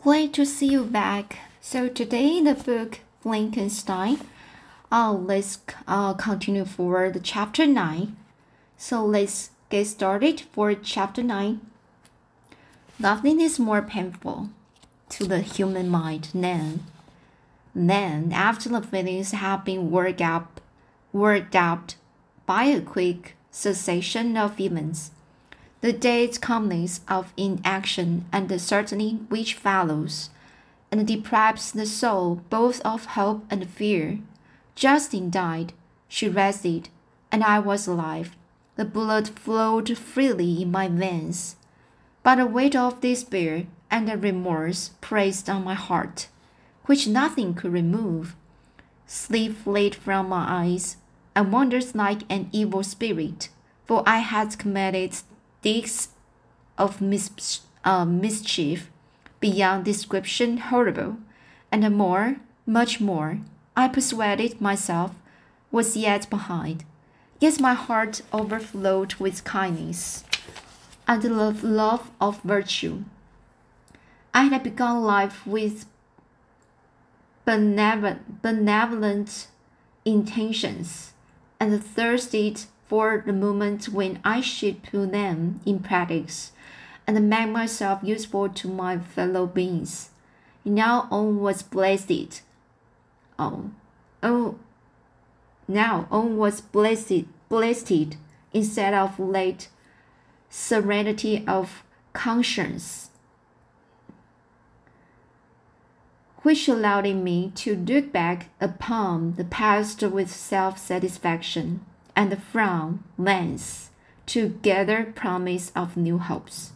Glad to see you back. So today in the book Frankenstein, uh, let's uh, continue for the chapter 9. So let's get started for chapter 9. Nothing is more painful to the human mind than then after the feelings have been worked up worked out by a quick succession of events the day's calmness of inaction and the certainty which follows, and deprives the soul both of hope and fear. Justine died, she rested, and I was alive. The blood flowed freely in my veins. But the weight of despair and the remorse pressed on my heart, which nothing could remove. Sleep fled from my eyes. and wandered like an evil spirit, for I had committed deeds of mis- uh, mischief beyond description horrible, and more, much more, I persuaded myself was yet behind. Yet my heart overflowed with kindness and the love, of virtue. I had begun life with benevolent intentions and thirsted for the moment when I should put them in practice and make myself useful to my fellow beings. Now on was blessed. Oh, oh, now on was blessed, blessed instead of late serenity of conscience, which allowed me to look back upon the past with self satisfaction and from to gather promise of new hopes.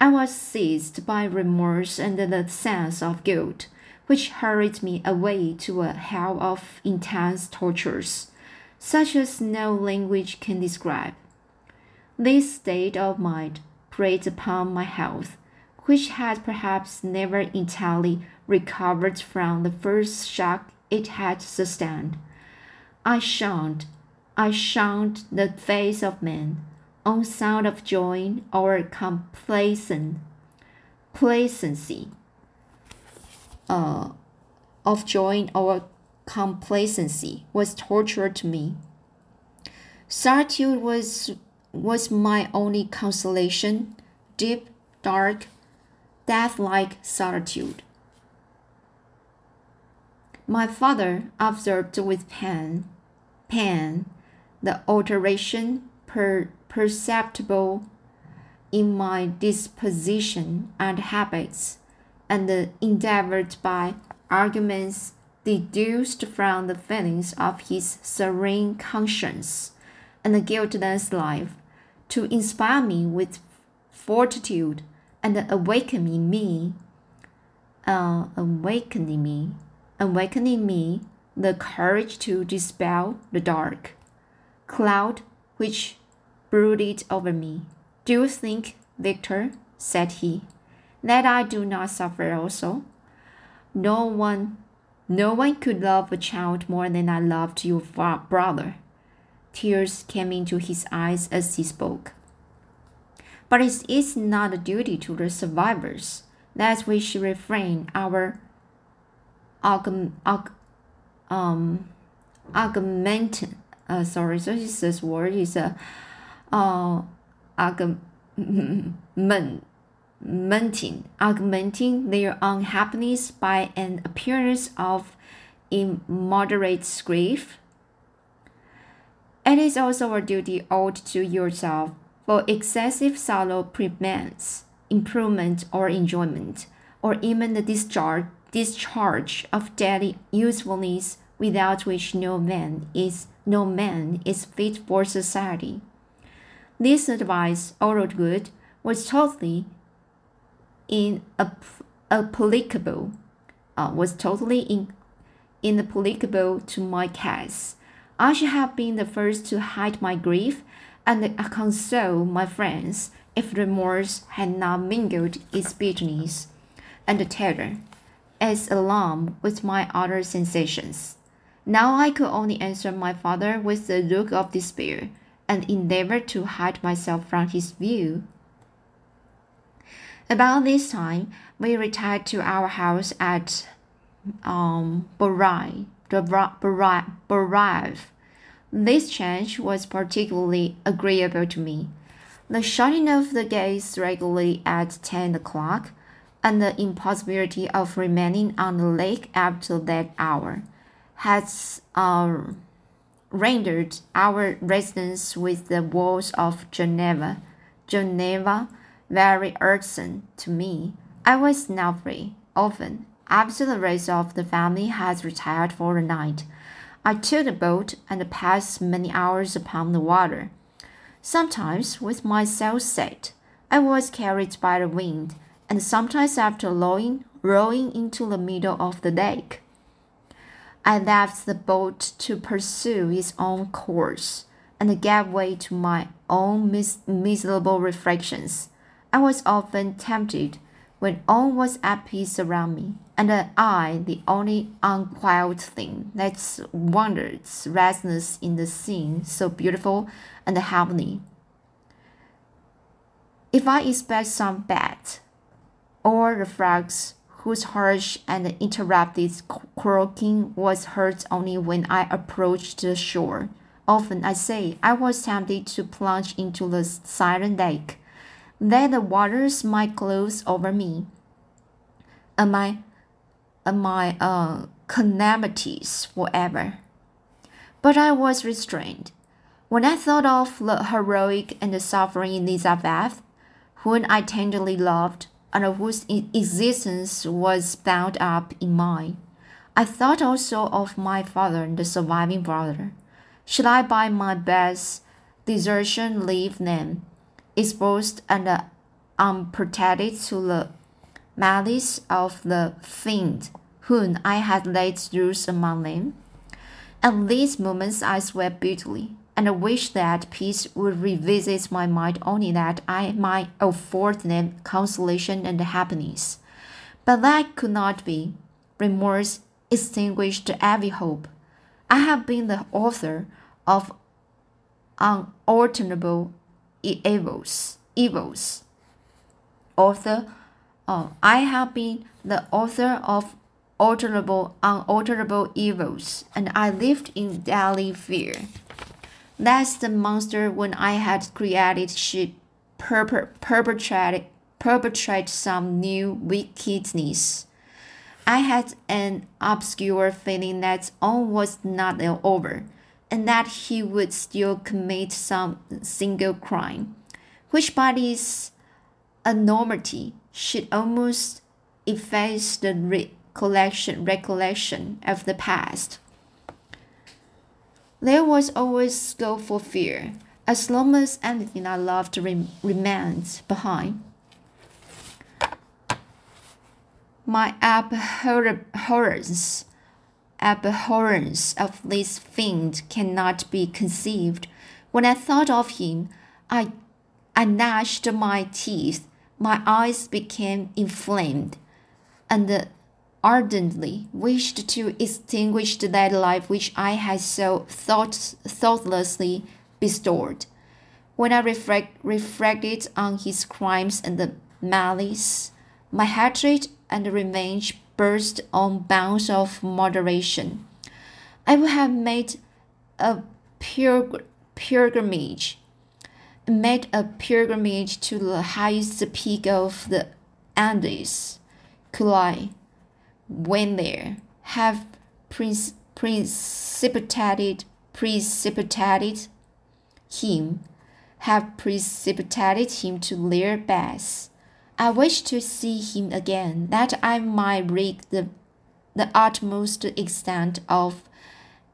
I was seized by remorse and the sense of guilt, which hurried me away to a hell of intense tortures, such as no language can describe. This state of mind preyed upon my health, which had perhaps never entirely recovered from the first shock it had sustained. I shunned I shunned the face of man, on sound of joy or complacent placency, uh, of joy or complacency was torture to me. Solitude was was my only consolation, deep, dark, death-like solitude. My father observed with pain, pain the alteration per perceptible in my disposition and habits, and endeavored by arguments deduced from the feelings of his serene conscience and guiltless life to inspire me with fortitude and awaken in me, uh, awakening me, awakening me the courage to dispel the dark cloud which brooded over me. Do you think, Victor, said he, that I do not suffer also? No one, no one could love a child more than I loved your brother. Tears came into his eyes as he spoke. But it is not a duty to the survivors that we should refrain our um, augment, uh, sorry, so this word is a uh, augmenting, augmenting their unhappiness by an appearance of immoderate grief. It is also a duty owed to yourself, for excessive sorrow prevents improvement or enjoyment, or even the discharge, discharge of daily usefulness without which no man is no man is fit for society. This advice, although good, was totally inapplicable, uh, was totally in, inapplicable to my case. I should have been the first to hide my grief and console my friends if remorse had not mingled its bitterness and terror as alarm with my other sensations. Now I could only answer my father with a look of despair, and endeavor to hide myself from his view. About this time, we retired to our house at um, This change was particularly agreeable to me. The shutting of the gates regularly at 10 o'clock, and the impossibility of remaining on the lake after that hour, has uh, rendered our residence with the walls of Geneva, Geneva very irksome to me. I was now free, often, after the rest of the family had retired for the night. I took the boat and passed many hours upon the water. Sometimes, with my sails set, I was carried by the wind, and sometimes after rowing, rowing into the middle of the lake. I left the boat to pursue its own course, and gave way to my own mis miserable reflections. I was often tempted when all was at peace around me, and I the only unquiet thing that wandered restless in the scene so beautiful and heavenly. If I expect some bat, or the frogs whose harsh and interrupted croaking was heard only when I approached the shore, often I say I was tempted to plunge into the silent lake, that the waters might close over me, and my, and my uh, calamities forever. But I was restrained. When I thought of the heroic and the suffering Elizabeth, whom I tenderly loved, and whose existence was bound up in mine, I thought also of my father and the surviving brother. Should I by my best desertion leave them, exposed and uh, unprotected to the malice of the fiend whom I had laid loose among them? At these moments I sweat bitterly, and wish that peace would revisit my mind only that I might afford them consolation and happiness. But that could not be. Remorse extinguished every hope. I have been the author of unalterable evils. Evils. Author. Oh, I have been the author of alterable, unalterable evils, and I lived in daily fear. Lest the monster when I had created should perpetrate, perpetrate some new wickedness. I had an obscure feeling that all was not over, and that he would still commit some single crime, which by its enormity should almost efface the recollection, recollection of the past. There was always scope for fear, as long as anything I loved remained behind. My abhorrence, abhorrence of this fiend cannot be conceived. When I thought of him, I, I gnashed my teeth, my eyes became inflamed, and ardently wished to extinguish that life which I had so thought, thoughtlessly bestowed. When I reflect, reflected on his crimes and the malice, my hatred and revenge burst on bounds of moderation. I would have made a pilgrimage, made a pilgrimage to the highest peak of the Andes, could I, when there, have precipitated, precipitated him, have precipitated him to their best I wish to see him again, that I might wreak the, the utmost extent of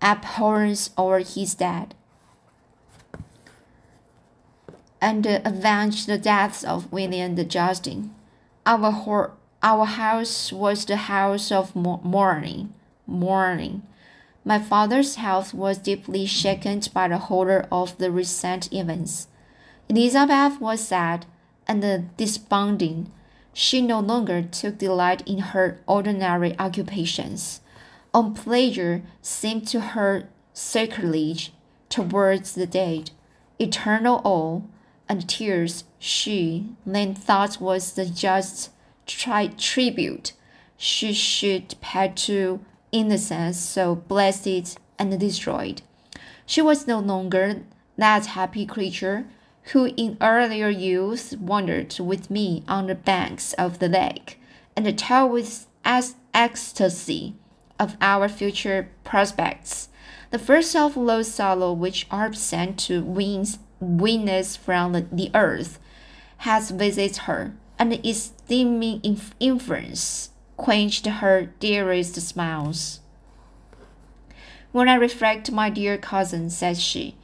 abhorrence over his death, and avenge the deaths of William the Justine. Our, our house was the house of mourning. Mourning. My father's health was deeply shaken by the horror of the recent events. Elizabeth was sad and desponding, she no longer took delight in her ordinary occupations. On pleasure seemed to her sacrilege towards the dead, eternal awe, and tears she then thought was the just tri- tribute she should pay to innocence so blessed and destroyed. She was no longer that happy creature who in earlier youth wandered with me on the banks of the lake and told with as ecstasy of our future prospects. The first of low sorrow which are sent to wings witness from the, the earth has visited her, and its steaming influence quenched her dearest smiles. When I reflect, my dear cousin, said she,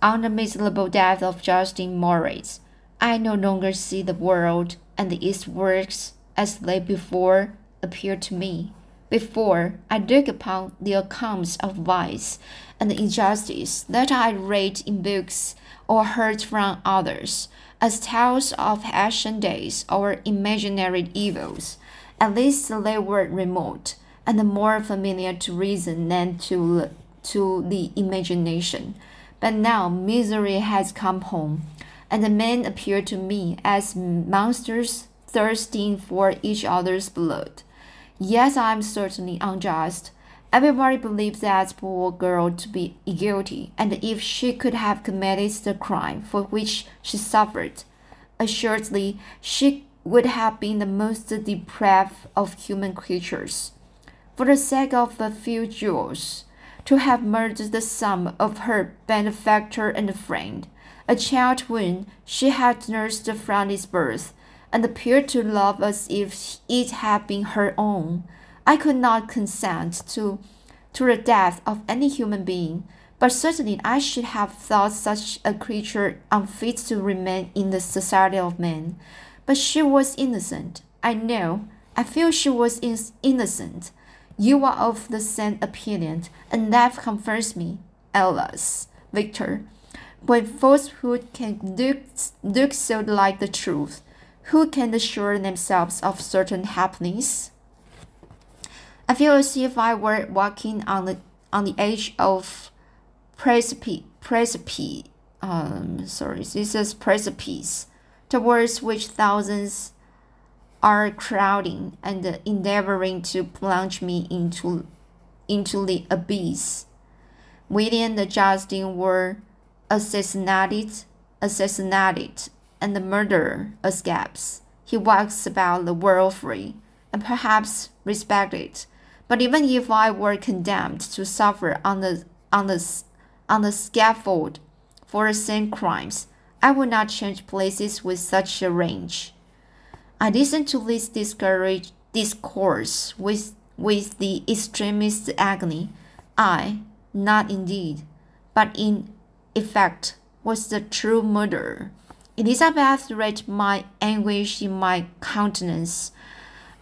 on the miserable death of Justine Moritz, I no longer see the world and its works as they before appeared to me. Before, I look upon the accounts of vice and injustice that I read in books or heard from others as tales of ancient days or imaginary evils. At least they were remote and more familiar to reason than to, to the imagination. But now misery has come home, and the men appear to me as monsters thirsting for each other's blood. Yes, I am certainly unjust. Everybody believes that poor girl to be guilty, and if she could have committed the crime for which she suffered, assuredly she would have been the most depraved of human creatures. For the sake of a few jewels, to have murdered the son of her benefactor and friend, a child whom she had nursed from its birth, and appeared to love as if it had been her own. I could not consent to, to the death of any human being, but certainly I should have thought such a creature unfit to remain in the society of men. But she was innocent. I know. I feel she was in innocent. You are of the same opinion, and that confirms me. Alas, Victor, when falsehood can look, look so like the truth, who can assure themselves of certain happiness? I feel as if I were walking on the on the edge of precipice precipice um sorry this is precipice towards which thousands are crowding and endeavoring to plunge me into into the abyss. William the Justine were assassinated assassinated and the murderer escapes. He walks about the world free and perhaps respected. But even if I were condemned to suffer on the on the on the scaffold for the same crimes, I would not change places with such a range. I listened to this discourse with with the extremest agony. I, not indeed, but in effect, was the true murderer. Elizabeth read my anguish in my countenance,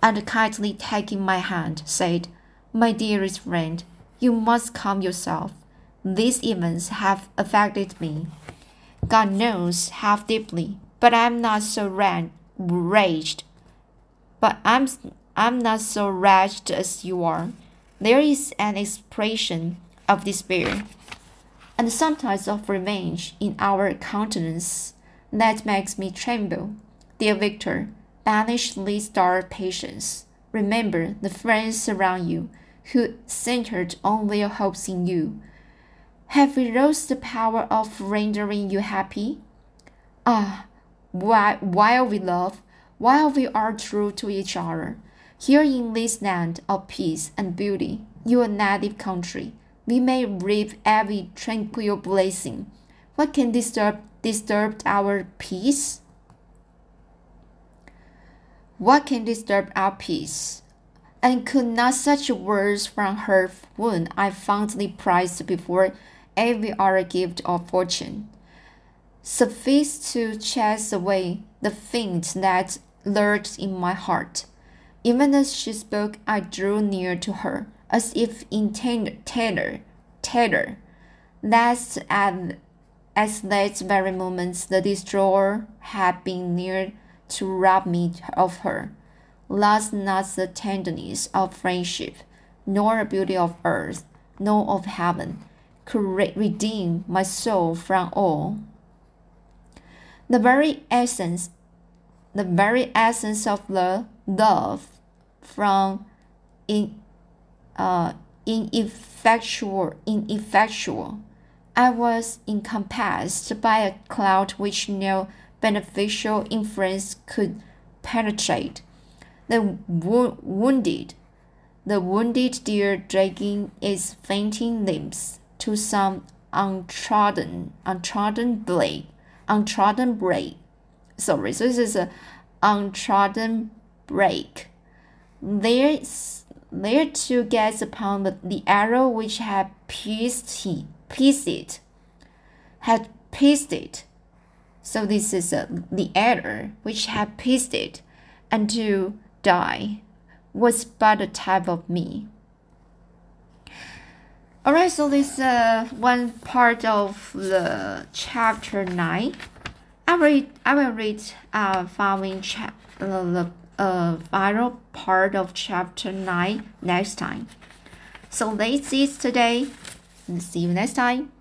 and kindly taking my hand, said, My dearest friend, you must calm yourself. These events have affected me. God knows how deeply, but I am not so ran- raged. But I'm I'm not so wretched as you are. There is an expression of despair, and sometimes of revenge in our countenance that makes me tremble. Dear Victor, banish these dark passions. Remember the friends around you who centered all their hopes in you. Have we lost the power of rendering you happy? Ah, while, while we love, while we are true to each other, here in this land of peace and beauty, your native country, we may reap every tranquil blessing. What can disturb disturbed our peace? What can disturb our peace? And could not such words from her whom I fondly prized before every other gift of fortune suffice to chase away the faint that lurked in my heart? Even as she spoke, I drew near to her, as if in tender terror, terror, lest at at that very moment, the destroyer had been near to rob me of her. Lost not the tenderness of friendship, nor the beauty of earth, nor of heaven, could re redeem my soul from all. the very essence, the very essence of the love from in, uh, ineffectual, ineffectual. I was encompassed by a cloud which no beneficial influence could penetrate. The wo- wounded, the wounded deer dragging its fainting limbs to some untrodden, untrodden blade, untrodden brake. Sorry, so this is a untrodden brake. There, there to gaze upon the, the arrow which had pierced he, pierced it, had pierced it. So this is a, the arrow which had and to die was but a type of me. Alright, so this uh one part of the chapter nine. I read I will read uh following chap uh, the uh final part of chapter nine next time. So that's it today. See you next time.